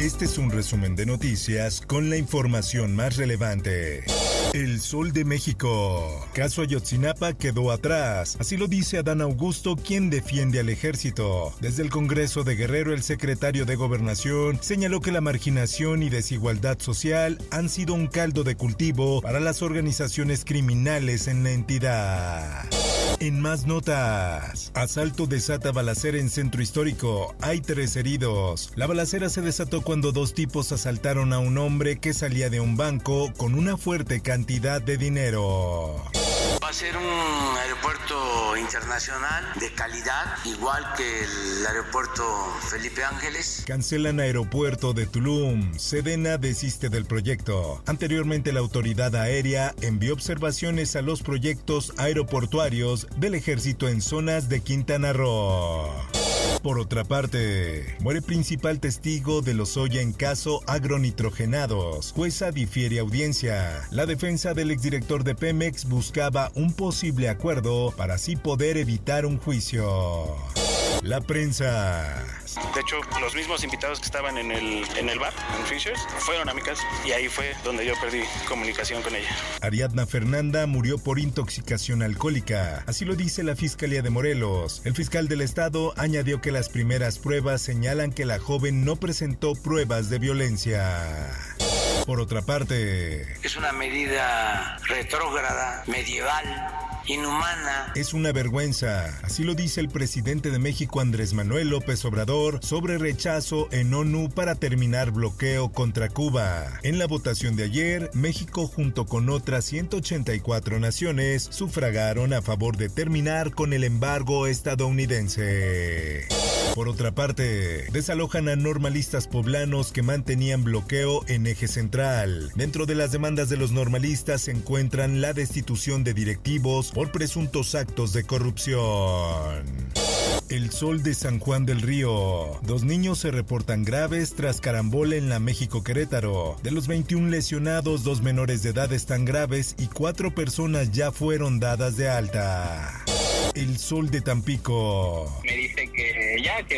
Este es un resumen de noticias con la información más relevante. El Sol de México. Caso Ayotzinapa quedó atrás. Así lo dice Adán Augusto, quien defiende al ejército. Desde el Congreso de Guerrero, el secretario de Gobernación señaló que la marginación y desigualdad social han sido un caldo de cultivo para las organizaciones criminales en la entidad. En más notas, asalto desata balacera en centro histórico. Hay tres heridos. La balacera se desató cuando dos tipos asaltaron a un hombre que salía de un banco con una fuerte cantidad de dinero. A ser un aeropuerto internacional de calidad, igual que el aeropuerto Felipe Ángeles. Cancelan aeropuerto de Tulum. Sedena desiste del proyecto. Anteriormente la autoridad aérea envió observaciones a los proyectos aeroportuarios del ejército en zonas de Quintana Roo. Por otra parte, muere principal testigo de los Oya en caso agronitrogenados. Jueza difiere audiencia. La defensa del exdirector de Pemex buscaba un posible acuerdo para así poder evitar un juicio. La prensa. De hecho, los mismos invitados que estaban en el, en el bar, en Fishers, fueron a mi casa y ahí fue donde yo perdí comunicación con ella. Ariadna Fernanda murió por intoxicación alcohólica, así lo dice la Fiscalía de Morelos. El fiscal del estado añadió que las primeras pruebas señalan que la joven no presentó pruebas de violencia. Por otra parte, Es una medida retrógrada, medieval, inhumana. es una vergüenza, así lo dice el presidente de México Andrés Manuel López Obrador sobre rechazo en ONU para terminar bloqueo contra Cuba. En la votación de ayer, México junto con otras 184 naciones sufragaron a favor de terminar con el embargo estadounidense. Por otra parte, desalojan a normalistas poblanos que mantenían bloqueo en eje central. Dentro de las demandas de los normalistas se encuentran la destitución de directivos por presuntos actos de corrupción. El sol de San Juan del Río. Dos niños se reportan graves tras carambola en la México Querétaro. De los 21 lesionados, dos menores de edad están graves y cuatro personas ya fueron dadas de alta. El sol de Tampico.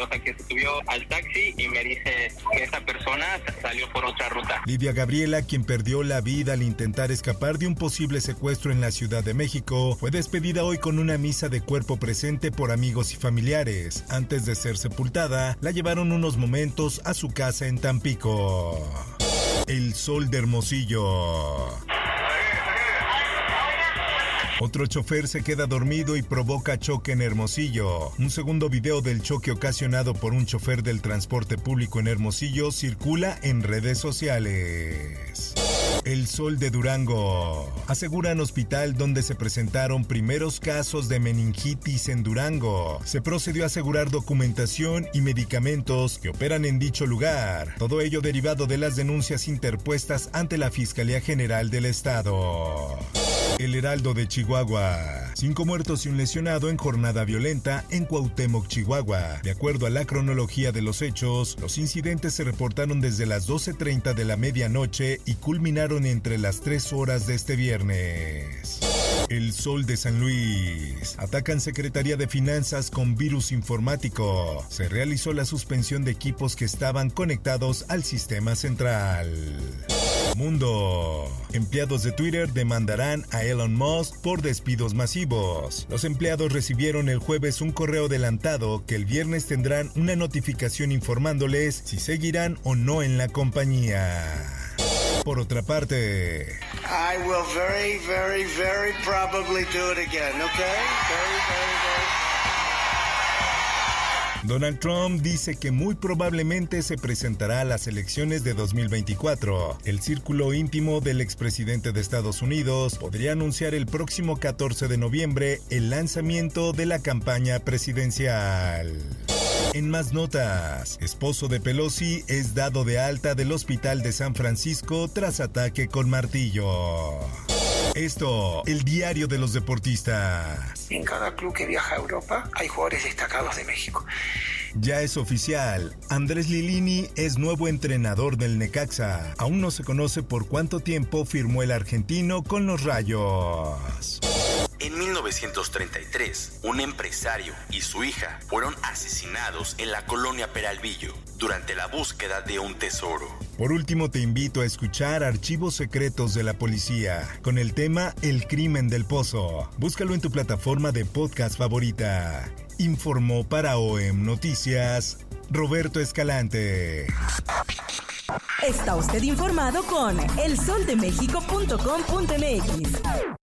O sea que se subió al taxi y me dice que esa persona salió por otra ruta. Lidia Gabriela, quien perdió la vida al intentar escapar de un posible secuestro en la Ciudad de México, fue despedida hoy con una misa de cuerpo presente por amigos y familiares. Antes de ser sepultada, la llevaron unos momentos a su casa en Tampico. El sol de Hermosillo. Otro chofer se queda dormido y provoca choque en Hermosillo. Un segundo video del choque ocasionado por un chofer del transporte público en Hermosillo circula en redes sociales. El Sol de Durango. Aseguran hospital donde se presentaron primeros casos de meningitis en Durango. Se procedió a asegurar documentación y medicamentos que operan en dicho lugar. Todo ello derivado de las denuncias interpuestas ante la Fiscalía General del Estado. El Heraldo de Chihuahua. Cinco muertos y un lesionado en jornada violenta en Cuauhtémoc, Chihuahua. De acuerdo a la cronología de los hechos, los incidentes se reportaron desde las 12.30 de la medianoche y culminaron entre las 3 horas de este viernes. El Sol de San Luis. Atacan Secretaría de Finanzas con virus informático. Se realizó la suspensión de equipos que estaban conectados al sistema central. Mundo. Empleados de Twitter demandarán a Elon Musk por despidos masivos. Los empleados recibieron el jueves un correo adelantado que el viernes tendrán una notificación informándoles si seguirán o no en la compañía. Por otra parte, I will very, very, very probably do it again, okay? Very, very, very. Donald Trump dice que muy probablemente se presentará a las elecciones de 2024. El círculo íntimo del expresidente de Estados Unidos podría anunciar el próximo 14 de noviembre el lanzamiento de la campaña presidencial. En más notas, esposo de Pelosi es dado de alta del hospital de San Francisco tras ataque con martillo. Esto, el diario de los deportistas. En cada club que viaja a Europa hay jugadores destacados de México. Ya es oficial, Andrés Lilini es nuevo entrenador del Necaxa. Aún no se conoce por cuánto tiempo firmó el argentino con los Rayos. En 1933, un empresario y su hija fueron asesinados en la colonia Peralvillo durante la búsqueda de un tesoro. Por último, te invito a escuchar Archivos Secretos de la Policía con el tema El Crimen del Pozo. Búscalo en tu plataforma de podcast favorita. Informó para OEM Noticias Roberto Escalante. Está usted informado con elsoldemexico.com.mx.